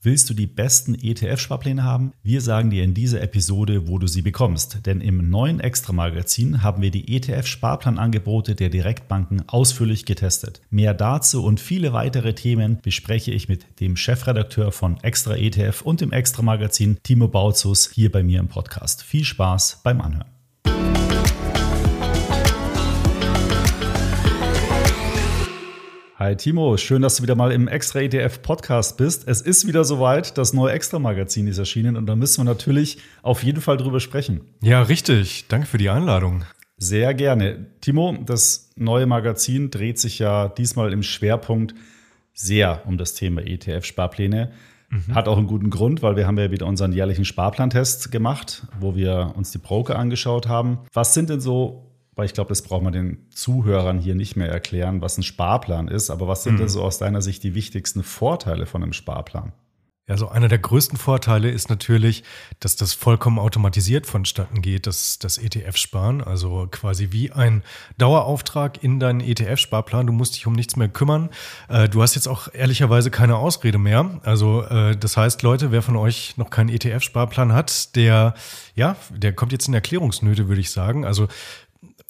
Willst du die besten ETF-Sparpläne haben? Wir sagen dir in dieser Episode, wo du sie bekommst. Denn im neuen Extra-Magazin haben wir die ETF-Sparplanangebote der Direktbanken ausführlich getestet. Mehr dazu und viele weitere Themen bespreche ich mit dem Chefredakteur von Extra ETF und dem Extra-Magazin, Timo Bautzus, hier bei mir im Podcast. Viel Spaß beim Anhören. Hi Timo, schön, dass du wieder mal im Extra ETF Podcast bist. Es ist wieder soweit, das neue Extra Magazin ist erschienen und da müssen wir natürlich auf jeden Fall drüber sprechen. Ja, richtig. Danke für die Einladung. Sehr gerne. Timo, das neue Magazin dreht sich ja diesmal im Schwerpunkt sehr um das Thema ETF-Sparpläne. Mhm. Hat auch einen guten Grund, weil wir haben ja wieder unseren jährlichen Sparplantest gemacht, wo wir uns die Broker angeschaut haben. Was sind denn so weil ich glaube, das braucht man den Zuhörern hier nicht mehr erklären, was ein Sparplan ist. Aber was sind mhm. denn so aus deiner Sicht die wichtigsten Vorteile von einem Sparplan? Ja, so einer der größten Vorteile ist natürlich, dass das vollkommen automatisiert vonstatten geht, das, das ETF-Sparen. Also quasi wie ein Dauerauftrag in deinen ETF-Sparplan. Du musst dich um nichts mehr kümmern. Äh, du hast jetzt auch ehrlicherweise keine Ausrede mehr. Also äh, das heißt, Leute, wer von euch noch keinen ETF-Sparplan hat, der, ja, der kommt jetzt in Erklärungsnöte, würde ich sagen. Also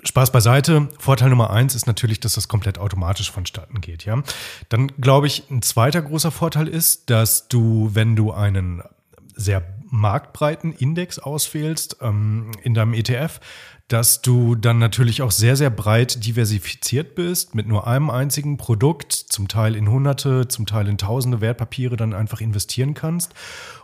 Spaß beiseite. Vorteil Nummer eins ist natürlich, dass das komplett automatisch vonstatten geht. Ja, dann glaube ich, ein zweiter großer Vorteil ist, dass du, wenn du einen sehr marktbreiten Index auswählst ähm, in deinem ETF, dass du dann natürlich auch sehr, sehr breit diversifiziert bist, mit nur einem einzigen Produkt, zum Teil in Hunderte, zum Teil in Tausende Wertpapiere dann einfach investieren kannst.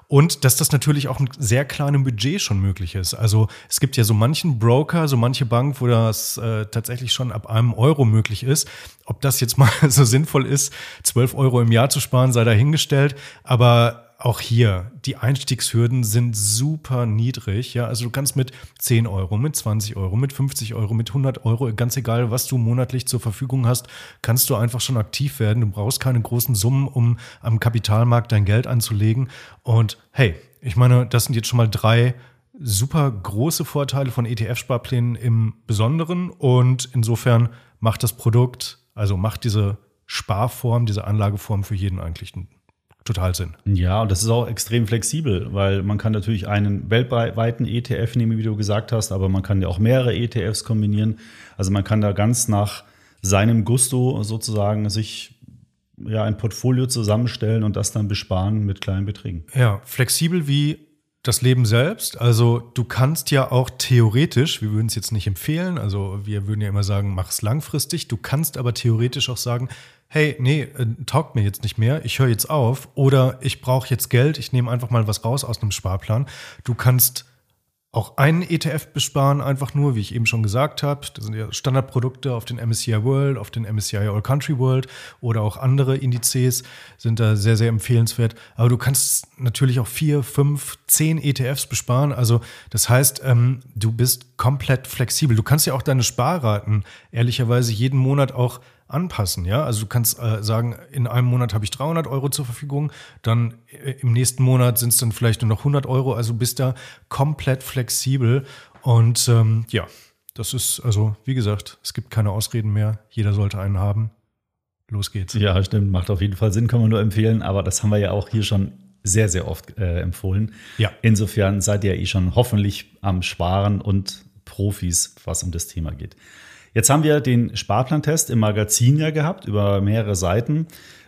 Und dass das natürlich auch ein sehr kleinem Budget schon möglich ist. Also es gibt ja so manchen Broker, so manche Bank, wo das äh, tatsächlich schon ab einem Euro möglich ist. Ob das jetzt mal so sinnvoll ist, 12 Euro im Jahr zu sparen, sei dahingestellt. Aber auch hier, die Einstiegshürden sind super niedrig. Ja, also du kannst mit 10 Euro, mit 20 Euro, mit 50 Euro, mit 100 Euro, ganz egal, was du monatlich zur Verfügung hast, kannst du einfach schon aktiv werden. Du brauchst keine großen Summen, um am Kapitalmarkt dein Geld anzulegen. Und hey, ich meine, das sind jetzt schon mal drei super große Vorteile von ETF-Sparplänen im Besonderen. Und insofern macht das Produkt, also macht diese Sparform, diese Anlageform für jeden eigentlich einen total Sinn. Ja, und das ist auch extrem flexibel, weil man kann natürlich einen weltweiten ETF nehmen, wie du gesagt hast, aber man kann ja auch mehrere ETFs kombinieren. Also man kann da ganz nach seinem Gusto sozusagen sich ja ein Portfolio zusammenstellen und das dann besparen mit kleinen Beträgen. Ja, flexibel wie das Leben selbst. Also du kannst ja auch theoretisch, wir würden es jetzt nicht empfehlen, also wir würden ja immer sagen, mach es langfristig. Du kannst aber theoretisch auch sagen, hey, nee, äh, taugt mir jetzt nicht mehr, ich höre jetzt auf oder ich brauche jetzt Geld, ich nehme einfach mal was raus aus einem Sparplan. Du kannst auch einen ETF besparen, einfach nur, wie ich eben schon gesagt habe. Das sind ja Standardprodukte auf den MSCI World, auf den MSCI All Country World oder auch andere Indizes sind da sehr, sehr empfehlenswert. Aber du kannst natürlich auch vier, fünf, zehn ETFs besparen. Also das heißt, ähm, du bist komplett flexibel. Du kannst ja auch deine Sparraten ehrlicherweise jeden Monat auch anpassen. Ja, also du kannst äh, sagen, in einem Monat habe ich 300 Euro zur Verfügung, dann äh, im nächsten Monat sind es dann vielleicht nur noch 100 Euro. Also bist da komplett flexibel und ähm, ja, das ist also wie gesagt, es gibt keine Ausreden mehr. Jeder sollte einen haben. Los geht's. Ja, stimmt, macht auf jeden Fall Sinn, kann man nur empfehlen. Aber das haben wir ja auch hier schon sehr, sehr oft äh, empfohlen. Ja. Insofern seid ihr eh schon hoffentlich am Sparen und Profis, was um das Thema geht. Jetzt haben wir den Sparplantest im Magazin ja gehabt über mehrere Seiten.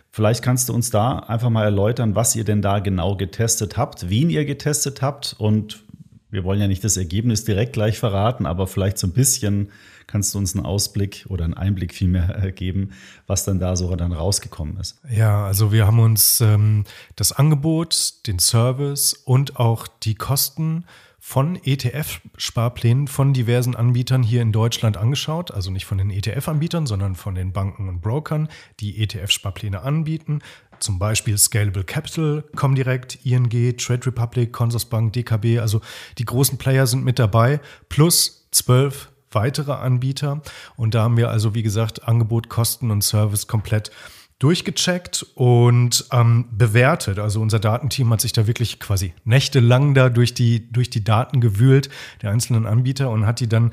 Vielleicht kannst du uns da einfach mal erläutern, was ihr denn da genau getestet habt, wen ihr getestet habt und wir wollen ja nicht das Ergebnis direkt gleich verraten, aber vielleicht so ein bisschen kannst du uns einen Ausblick oder einen Einblick vielmehr geben, was dann da so dann rausgekommen ist. Ja, also wir haben uns ähm, das Angebot, den Service und auch die Kosten von ETF-Sparplänen von diversen Anbietern hier in Deutschland angeschaut. Also nicht von den ETF-Anbietern, sondern von den Banken und Brokern, die ETF-Sparpläne anbieten. Zum Beispiel Scalable Capital, Comdirect, ING, Trade Republic, Consorsbank, DKB. Also die großen Player sind mit dabei. Plus zwölf weitere Anbieter. Und da haben wir also, wie gesagt, Angebot, Kosten und Service komplett durchgecheckt und ähm, bewertet. Also unser Datenteam hat sich da wirklich quasi nächtelang da durch die, durch die Daten gewühlt, der einzelnen Anbieter, und hat die dann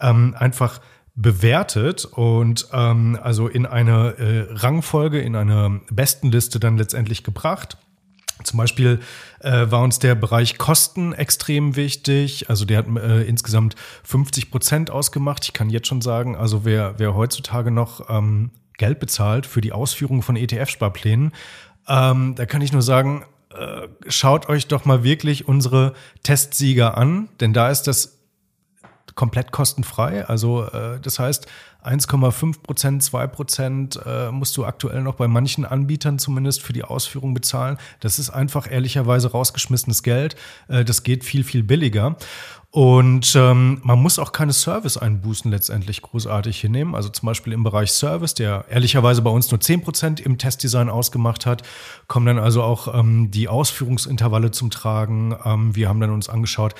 ähm, einfach bewertet und ähm, also in eine äh, Rangfolge, in eine Bestenliste dann letztendlich gebracht. Zum Beispiel äh, war uns der Bereich Kosten extrem wichtig. Also der hat äh, insgesamt 50 Prozent ausgemacht. Ich kann jetzt schon sagen, also wer, wer heutzutage noch ähm, Geld bezahlt für die Ausführung von ETF-Sparplänen, ähm, da kann ich nur sagen, äh, schaut euch doch mal wirklich unsere Testsieger an, denn da ist das komplett kostenfrei. Also äh, das heißt, 1,5 Prozent, 2 Prozent äh, musst du aktuell noch bei manchen Anbietern zumindest für die Ausführung bezahlen. Das ist einfach ehrlicherweise rausgeschmissenes Geld. Äh, das geht viel, viel billiger. Und ähm, man muss auch keine Service-Einbußen letztendlich großartig hinnehmen. Also zum Beispiel im Bereich Service, der ehrlicherweise bei uns nur 10% im Testdesign ausgemacht hat, kommen dann also auch ähm, die Ausführungsintervalle zum Tragen. Ähm, wir haben dann uns angeschaut,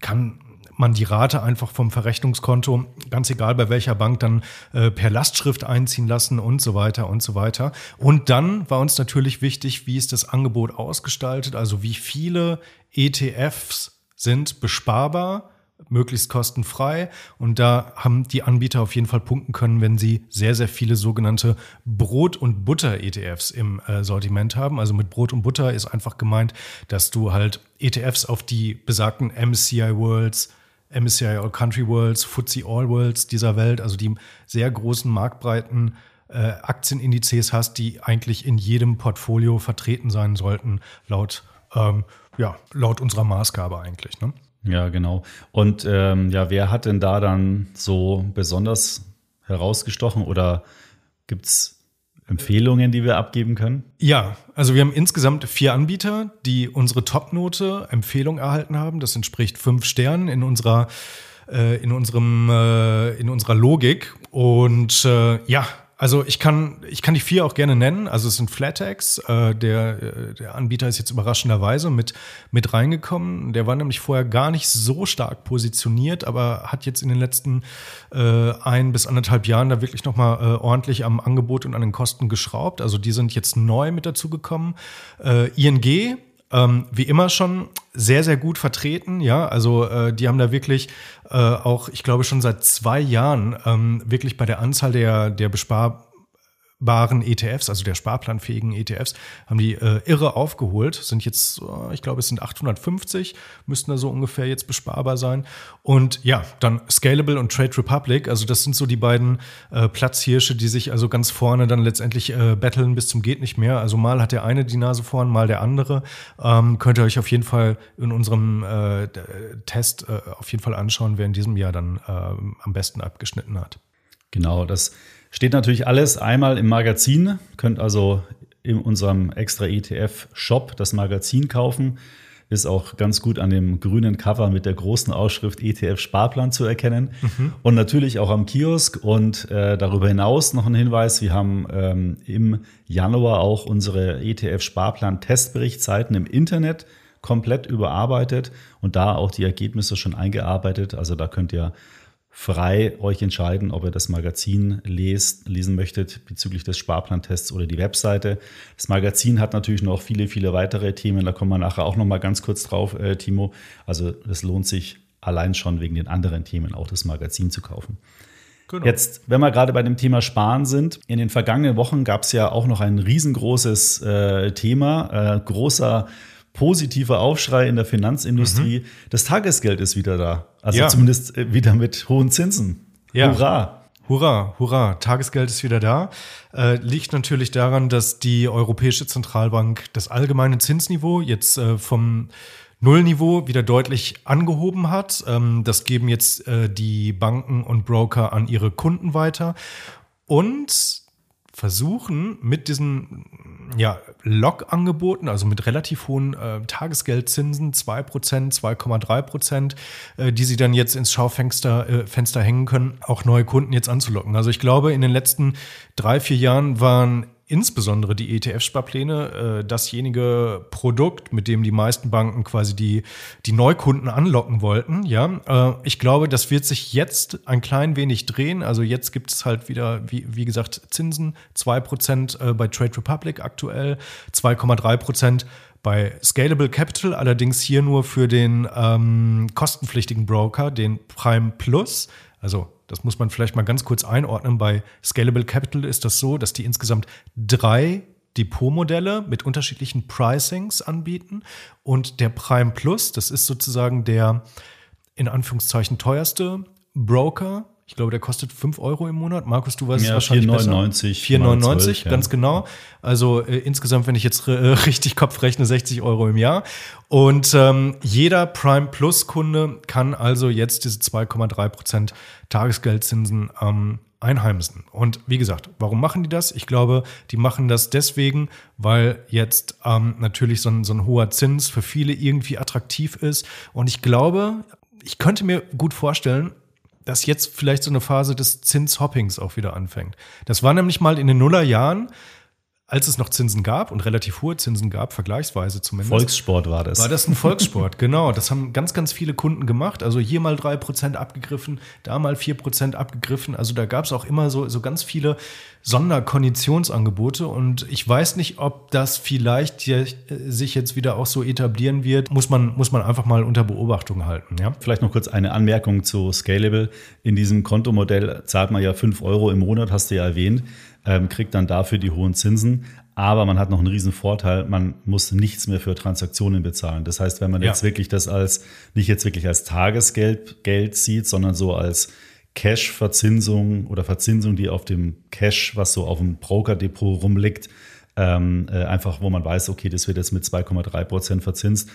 kann man die Rate einfach vom Verrechnungskonto, ganz egal bei welcher Bank, dann äh, per Lastschrift einziehen lassen und so weiter und so weiter. Und dann war uns natürlich wichtig, wie ist das Angebot ausgestaltet, also wie viele ETFs sind besparbar, möglichst kostenfrei. Und da haben die Anbieter auf jeden Fall punkten können, wenn sie sehr, sehr viele sogenannte Brot- und Butter-ETFs im äh, Sortiment haben. Also mit Brot und Butter ist einfach gemeint, dass du halt ETFs auf die besagten MSCI Worlds, MSCI All Country Worlds, FTSE All Worlds dieser Welt, also die sehr großen marktbreiten äh, Aktienindizes hast, die eigentlich in jedem Portfolio vertreten sein sollten, laut, ähm, ja, laut unserer Maßgabe eigentlich. Ne? Ja, genau. Und ähm, ja, wer hat denn da dann so besonders herausgestochen oder gibt es Empfehlungen, die wir abgeben können? Ja, also wir haben insgesamt vier Anbieter, die unsere Topnote Empfehlung erhalten haben. Das entspricht fünf Sternen in unserer äh, in unserem äh, in unserer Logik und äh, ja, also ich kann, ich kann die vier auch gerne nennen. Also es sind Flatex, äh, der, äh, der Anbieter ist jetzt überraschenderweise mit, mit reingekommen. Der war nämlich vorher gar nicht so stark positioniert, aber hat jetzt in den letzten äh, ein bis anderthalb Jahren da wirklich nochmal äh, ordentlich am Angebot und an den Kosten geschraubt. Also die sind jetzt neu mit dazugekommen. Äh, ING ähm, wie immer schon sehr, sehr gut vertreten. Ja, also äh, die haben da wirklich äh, auch, ich glaube, schon seit zwei Jahren ähm, wirklich bei der Anzahl der, der Bespar baren ETFs, also der sparplanfähigen ETFs, haben die äh, irre aufgeholt. Sind jetzt, äh, ich glaube, es sind 850, müssten da so ungefähr jetzt besparbar sein. Und ja, dann Scalable und Trade Republic, also das sind so die beiden äh, Platzhirsche, die sich also ganz vorne dann letztendlich äh, battlen bis zum geht nicht mehr. Also mal hat der eine die Nase vorn, mal der andere. Ähm, könnt ihr euch auf jeden Fall in unserem äh, Test äh, auf jeden Fall anschauen, wer in diesem Jahr dann äh, am besten abgeschnitten hat. Genau, das Steht natürlich alles einmal im Magazin, könnt also in unserem extra ETF-Shop das Magazin kaufen. Ist auch ganz gut an dem grünen Cover mit der großen Ausschrift ETF Sparplan zu erkennen. Mhm. Und natürlich auch am Kiosk. Und äh, darüber hinaus noch ein Hinweis: Wir haben ähm, im Januar auch unsere ETF Sparplan Testberichtsseiten im Internet komplett überarbeitet und da auch die Ergebnisse schon eingearbeitet. Also da könnt ihr frei euch entscheiden, ob ihr das Magazin lest, lesen möchtet bezüglich des Sparplantests oder die Webseite. Das Magazin hat natürlich noch viele, viele weitere Themen. Da kommen wir nachher auch noch mal ganz kurz drauf, äh, Timo. Also es lohnt sich allein schon wegen den anderen Themen auch das Magazin zu kaufen. Genau. Jetzt, wenn wir gerade bei dem Thema Sparen sind, in den vergangenen Wochen gab es ja auch noch ein riesengroßes äh, Thema, äh, großer positiver Aufschrei in der Finanzindustrie. Mhm. Das Tagesgeld ist wieder da. Also ja. zumindest äh, wieder mit hohen Zinsen. Ja. Hurra! Hurra, hurra, Tagesgeld ist wieder da. Äh, liegt natürlich daran, dass die Europäische Zentralbank das allgemeine Zinsniveau jetzt äh, vom Nullniveau wieder deutlich angehoben hat. Ähm, das geben jetzt äh, die Banken und Broker an ihre Kunden weiter. Und versuchen mit diesen ja, Log-Angeboten, also mit relativ hohen äh, Tagesgeldzinsen, 2%, 2,3%, äh, die sie dann jetzt ins Schaufenster äh, Fenster hängen können, auch neue Kunden jetzt anzulocken. Also ich glaube, in den letzten drei, vier Jahren waren insbesondere die ETF-Sparpläne äh, dasjenige Produkt, mit dem die meisten Banken quasi die, die Neukunden anlocken wollten. Ja, äh, ich glaube, das wird sich jetzt ein klein wenig drehen. Also jetzt gibt es halt wieder, wie, wie gesagt, Zinsen, 2% äh, bei Trade Republic aktuell, 2,3% bei Scalable Capital, allerdings hier nur für den ähm, kostenpflichtigen Broker, den Prime Plus. Also das muss man vielleicht mal ganz kurz einordnen. Bei Scalable Capital ist das so, dass die insgesamt drei Depotmodelle mit unterschiedlichen Pricings anbieten. Und der Prime Plus, das ist sozusagen der in Anführungszeichen teuerste Broker. Ich glaube, der kostet 5 Euro im Monat. Markus, du weißt ja, es wahrscheinlich 4,99. 4,99, ganz genau. Also äh, insgesamt, wenn ich jetzt äh, richtig Kopf rechne, 60 Euro im Jahr. Und ähm, jeder Prime Plus Kunde kann also jetzt diese 2,3 Prozent Tagesgeldzinsen ähm, einheimsen. Und wie gesagt, warum machen die das? Ich glaube, die machen das deswegen, weil jetzt ähm, natürlich so ein, so ein hoher Zins für viele irgendwie attraktiv ist. Und ich glaube, ich könnte mir gut vorstellen, dass jetzt vielleicht so eine Phase des Zinshoppings auch wieder anfängt. Das war nämlich mal in den Nullerjahren als es noch Zinsen gab und relativ hohe Zinsen gab, vergleichsweise zumindest. Volkssport war das. War das ein Volkssport, genau. Das haben ganz, ganz viele Kunden gemacht. Also hier mal drei Prozent abgegriffen, da mal vier Prozent abgegriffen. Also da gab es auch immer so, so ganz viele Sonderkonditionsangebote. Und ich weiß nicht, ob das vielleicht sich jetzt wieder auch so etablieren wird. Muss man, muss man einfach mal unter Beobachtung halten. Ja? Vielleicht noch kurz eine Anmerkung zu Scalable. In diesem Kontomodell zahlt man ja fünf Euro im Monat, hast du ja erwähnt ähm, kriegt dann dafür die hohen Zinsen. Aber man hat noch einen riesen Vorteil, man muss nichts mehr für Transaktionen bezahlen. Das heißt, wenn man ja. jetzt wirklich das als, nicht jetzt wirklich als Tagesgeld Geld sieht, sondern so als Cash-Verzinsung oder Verzinsung, die auf dem Cash, was so auf dem Broker-Depot rumliegt, ähm, äh, einfach wo man weiß, okay, das wird jetzt mit 2,3 Prozent verzinst,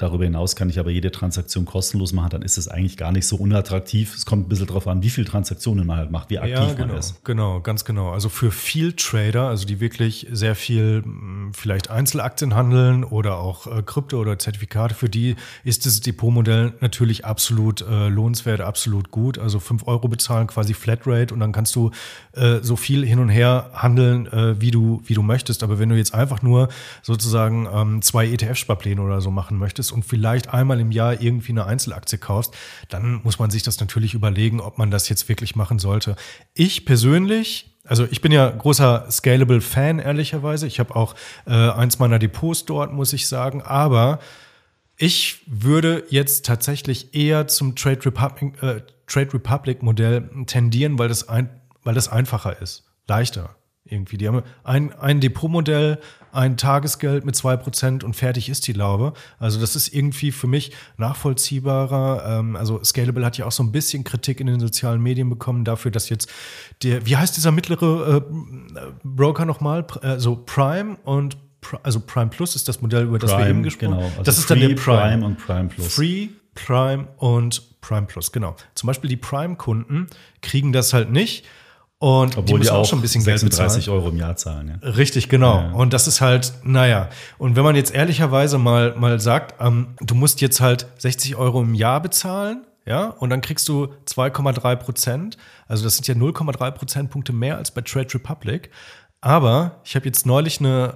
Darüber hinaus kann ich aber jede Transaktion kostenlos machen, dann ist es eigentlich gar nicht so unattraktiv. Es kommt ein bisschen darauf an, wie viele Transaktionen man halt macht, wie aktiv ja, genau, man ist. Genau, ganz genau. Also für viel Trader, also die wirklich sehr viel hm, vielleicht Einzelaktien handeln oder auch äh, Krypto oder Zertifikate, für die ist das Depotmodell natürlich absolut äh, lohnenswert, absolut gut. Also fünf Euro bezahlen, quasi Flatrate und dann kannst du äh, so viel hin und her handeln, äh, wie, du, wie du möchtest. Aber wenn du jetzt einfach nur sozusagen ähm, zwei ETF-Sparpläne oder so machen möchtest, und vielleicht einmal im Jahr irgendwie eine Einzelaktie kaufst, dann muss man sich das natürlich überlegen, ob man das jetzt wirklich machen sollte. Ich persönlich also ich bin ja großer Scalable-Fan, ehrlicherweise. Ich habe auch äh, eins meiner Depots dort, muss ich sagen. Aber ich würde jetzt tatsächlich eher zum Trade Republic, äh, Trade Republic Modell tendieren, weil das, ein, weil das einfacher ist, leichter irgendwie. Die haben ein, ein Depotmodell, ein Tagesgeld mit zwei Prozent und fertig ist die Laube. Also das ist irgendwie für mich nachvollziehbarer. Ähm, also Scalable hat ja auch so ein bisschen Kritik in den sozialen Medien bekommen dafür, dass jetzt der, wie heißt dieser mittlere äh, Broker nochmal? Also Prime und also Prime Plus ist das Modell, über das Prime, wir eben gesprochen haben. Genau. Also das ist dann der Prime. Prime und Prime Plus. Free, Prime und Prime Plus, genau. Zum Beispiel die Prime-Kunden kriegen das halt nicht und Obwohl die, die auch, schon ein bisschen 36 Geld Euro im Jahr zahlen. Ja. Richtig, genau. Ja. Und das ist halt, naja. Und wenn man jetzt ehrlicherweise mal, mal sagt, ähm, du musst jetzt halt 60 Euro im Jahr bezahlen, ja, und dann kriegst du 2,3 Prozent. Also das sind ja 0,3 Prozentpunkte mehr als bei Trade Republic. Aber ich habe jetzt neulich eine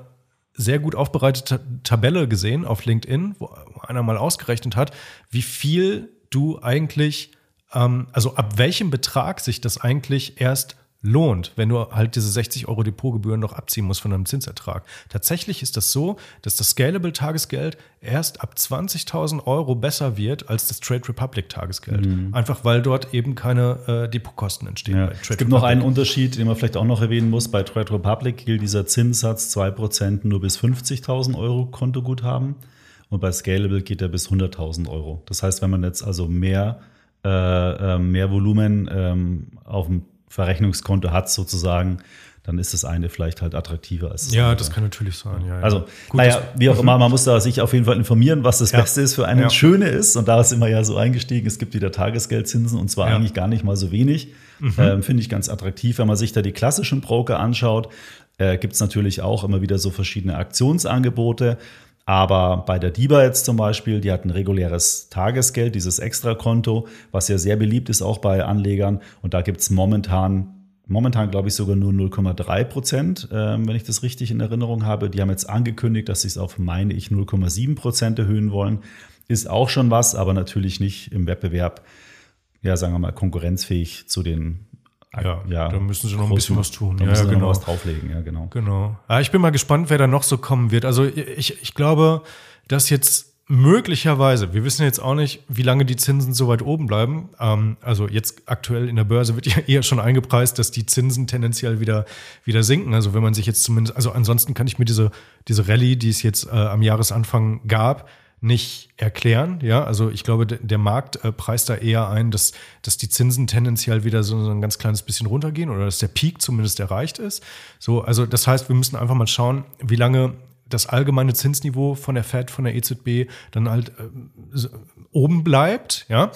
sehr gut aufbereitete Tabelle gesehen auf LinkedIn, wo einer mal ausgerechnet hat, wie viel du eigentlich, ähm, also ab welchem Betrag sich das eigentlich erst lohnt, wenn du halt diese 60 Euro Depotgebühren noch abziehen musst von deinem Zinsertrag. Tatsächlich ist das so, dass das Scalable Tagesgeld erst ab 20.000 Euro besser wird als das Trade Republic Tagesgeld. Mhm. Einfach weil dort eben keine äh, Depotkosten entstehen. Ja. es gibt Republic. noch einen Unterschied, den man vielleicht auch noch erwähnen muss. Bei Trade Republic gilt dieser Zinssatz 2% nur bis 50.000 Euro Kontoguthaben und bei Scalable geht er bis 100.000 Euro. Das heißt, wenn man jetzt also mehr, äh, äh mehr Volumen ähm, auf dem Verrechnungskonto hat sozusagen, dann ist das eine vielleicht halt attraktiver als das Ja, andere. das kann natürlich sein. Ja, also, Gut, naja, wie auch immer, man muss da sich auf jeden Fall informieren, was das ja. Beste ist für einen. Ja. Schöne ist, und da ist immer ja so eingestiegen, es gibt wieder Tagesgeldzinsen und zwar eigentlich gar nicht mal so wenig. Mhm. Ähm, Finde ich ganz attraktiv. Wenn man sich da die klassischen Broker anschaut, äh, gibt es natürlich auch immer wieder so verschiedene Aktionsangebote. Aber bei der DIBA jetzt zum Beispiel, die hat ein reguläres Tagesgeld, dieses Extrakonto, was ja sehr beliebt ist auch bei Anlegern. Und da gibt es momentan, momentan glaube ich sogar nur 0,3 Prozent, äh, wenn ich das richtig in Erinnerung habe. Die haben jetzt angekündigt, dass sie es auf, meine ich, 0,7 Prozent erhöhen wollen. Ist auch schon was, aber natürlich nicht im Wettbewerb, ja, sagen wir mal, konkurrenzfähig zu den ja, ja, da müssen sie noch ein bisschen was tun. Da ja, müssen sie genau. noch was drauflegen, ja, genau. Genau. Ja, ich bin mal gespannt, wer da noch so kommen wird. Also ich, ich glaube, dass jetzt möglicherweise, wir wissen jetzt auch nicht, wie lange die Zinsen so weit oben bleiben. Ähm, also jetzt aktuell in der Börse wird ja eher schon eingepreist, dass die Zinsen tendenziell wieder, wieder sinken. Also wenn man sich jetzt zumindest, also ansonsten kann ich mir diese, diese Rallye, die es jetzt äh, am Jahresanfang gab, nicht erklären. Ja, also ich glaube, der Markt äh, preist da eher ein, dass, dass die Zinsen tendenziell wieder so, ein ganz kleines bisschen runtergehen oder dass der Peak zumindest erreicht ist. So, also das heißt, wir müssen einfach mal schauen, wie lange das allgemeine Zinsniveau von der Fed, von der EZB dann halt äh, oben bleibt, ja.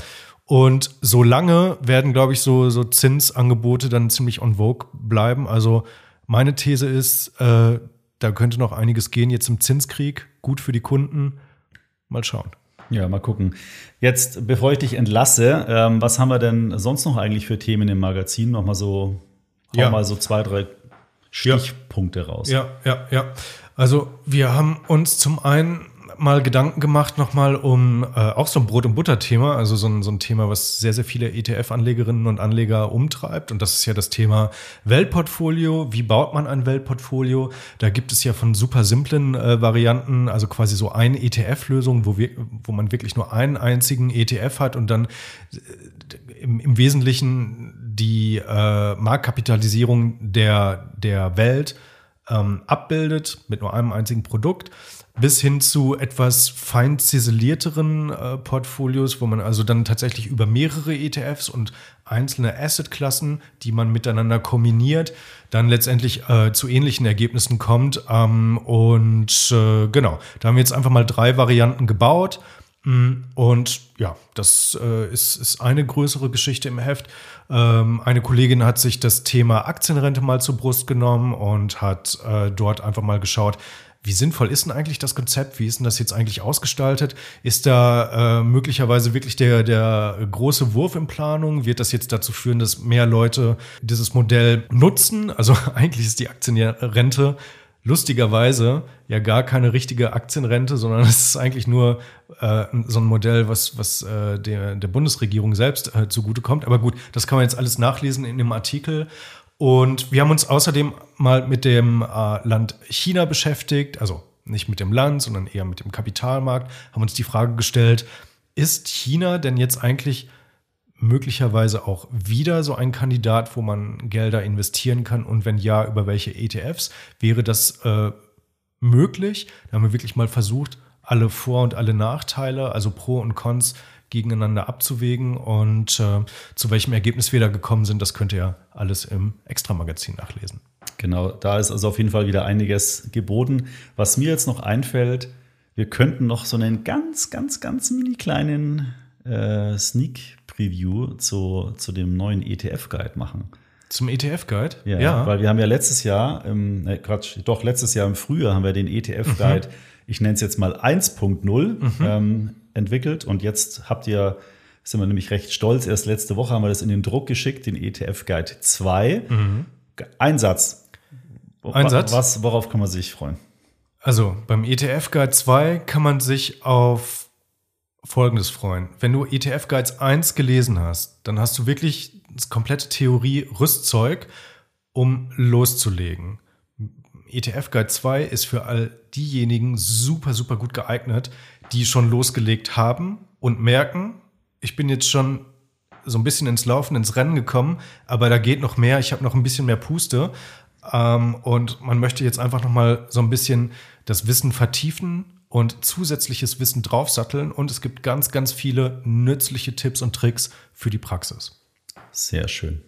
Und solange werden, glaube ich, so, so Zinsangebote dann ziemlich on vogue bleiben. Also meine These ist, äh, da könnte noch einiges gehen jetzt im Zinskrieg. Gut für die Kunden. Mal schauen. Ja, mal gucken. Jetzt, bevor ich dich entlasse, ähm, was haben wir denn sonst noch eigentlich für Themen im Magazin? Nochmal so, ja. mal so zwei, drei Stichpunkte ja. raus. Ja, ja, ja. Also wir haben uns zum einen mal Gedanken gemacht, nochmal um äh, auch so ein Brot- und Butter-Thema, also so ein, so ein Thema, was sehr, sehr viele ETF-Anlegerinnen und Anleger umtreibt. Und das ist ja das Thema Weltportfolio. Wie baut man ein Weltportfolio? Da gibt es ja von super simplen äh, Varianten, also quasi so eine ETF-Lösung, wo, wir, wo man wirklich nur einen einzigen ETF hat und dann äh, im, im Wesentlichen die äh, Marktkapitalisierung der, der Welt ähm, abbildet mit nur einem einzigen Produkt, bis hin zu etwas fein ziselierteren äh, Portfolios, wo man also dann tatsächlich über mehrere ETFs und einzelne Assetklassen, die man miteinander kombiniert, dann letztendlich äh, zu ähnlichen Ergebnissen kommt. Ähm, und äh, genau, da haben wir jetzt einfach mal drei Varianten gebaut. Mm, und ja, das äh, ist, ist eine größere Geschichte im Heft. Ähm, eine Kollegin hat sich das Thema Aktienrente mal zur Brust genommen und hat äh, dort einfach mal geschaut, wie sinnvoll ist denn eigentlich das Konzept? Wie ist denn das jetzt eigentlich ausgestaltet? Ist da äh, möglicherweise wirklich der, der große Wurf in Planung? Wird das jetzt dazu führen, dass mehr Leute dieses Modell nutzen? Also eigentlich ist die Aktienrente lustigerweise ja gar keine richtige Aktienrente, sondern es ist eigentlich nur äh, so ein Modell, was, was äh, der, der Bundesregierung selbst äh, zugutekommt. Aber gut, das kann man jetzt alles nachlesen in dem Artikel. Und wir haben uns außerdem mal mit dem äh, Land China beschäftigt, also nicht mit dem Land, sondern eher mit dem Kapitalmarkt, haben uns die Frage gestellt, ist China denn jetzt eigentlich möglicherweise auch wieder so ein Kandidat, wo man Gelder investieren kann? Und wenn ja, über welche ETFs? Wäre das äh, möglich? Da haben wir wirklich mal versucht, alle Vor- und alle Nachteile, also Pro und Cons, gegeneinander abzuwägen. Und äh, zu welchem Ergebnis wir da gekommen sind, das könnt ihr alles im Extra-Magazin nachlesen. Genau, da ist also auf jeden Fall wieder einiges geboten. Was mir jetzt noch einfällt, wir könnten noch so einen ganz, ganz, ganz mini kleinen äh, Sneak Preview zu, zu dem neuen ETF-Guide machen. Zum ETF-Guide? Ja, ja, weil wir haben ja letztes Jahr, im, äh, Quatsch, doch letztes Jahr im Frühjahr haben wir den ETF-Guide, mhm. ich nenne es jetzt mal 1.0, mhm. ähm, entwickelt und jetzt habt ihr, sind wir nämlich recht stolz, erst letzte Woche haben wir das in den Druck geschickt, den ETF-Guide 2. Mhm. Ein Satz. Ein Satz? Was, worauf kann man sich freuen? Also beim ETF-Guide 2 kann man sich auf Folgendes freuen. Wenn du ETF Guides 1 gelesen hast, dann hast du wirklich das komplette Theorie-Rüstzeug, um loszulegen. ETF Guide 2 ist für all diejenigen super, super gut geeignet, die schon losgelegt haben und merken, ich bin jetzt schon so ein bisschen ins Laufen, ins Rennen gekommen, aber da geht noch mehr, ich habe noch ein bisschen mehr Puste. Ähm, und man möchte jetzt einfach noch mal so ein bisschen das Wissen vertiefen und zusätzliches Wissen draufsatteln und es gibt ganz, ganz viele nützliche Tipps und Tricks für die Praxis. Sehr schön.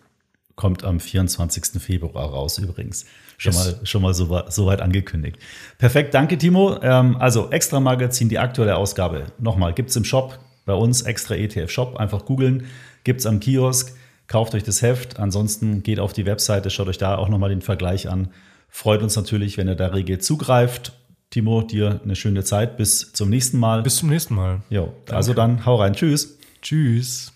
Kommt am 24. Februar raus übrigens. Schon yes. mal, schon mal so, so, weit angekündigt. Perfekt, danke Timo. Ähm, also Extra Magazin, die aktuelle Ausgabe. Nochmal, gibt es im Shop bei uns, Extra ETF Shop. Einfach googeln, gibt es am Kiosk. Kauft euch das Heft. Ansonsten geht auf die Webseite, schaut euch da auch nochmal den Vergleich an. Freut uns natürlich, wenn ihr da rege zugreift Timo, dir eine schöne Zeit. Bis zum nächsten Mal. Bis zum nächsten Mal. Jo, also dann hau rein. Tschüss. Tschüss.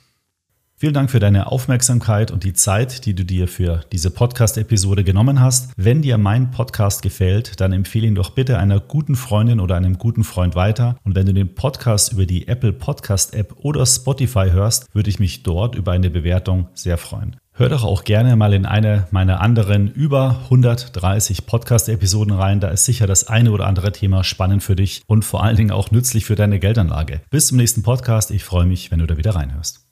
Vielen Dank für deine Aufmerksamkeit und die Zeit, die du dir für diese Podcast-Episode genommen hast. Wenn dir mein Podcast gefällt, dann empfehle ihn doch bitte einer guten Freundin oder einem guten Freund weiter. Und wenn du den Podcast über die Apple Podcast App oder Spotify hörst, würde ich mich dort über eine Bewertung sehr freuen. Hör doch auch gerne mal in eine meiner anderen über 130 Podcast-Episoden rein. Da ist sicher das eine oder andere Thema spannend für dich und vor allen Dingen auch nützlich für deine Geldanlage. Bis zum nächsten Podcast. Ich freue mich, wenn du da wieder reinhörst.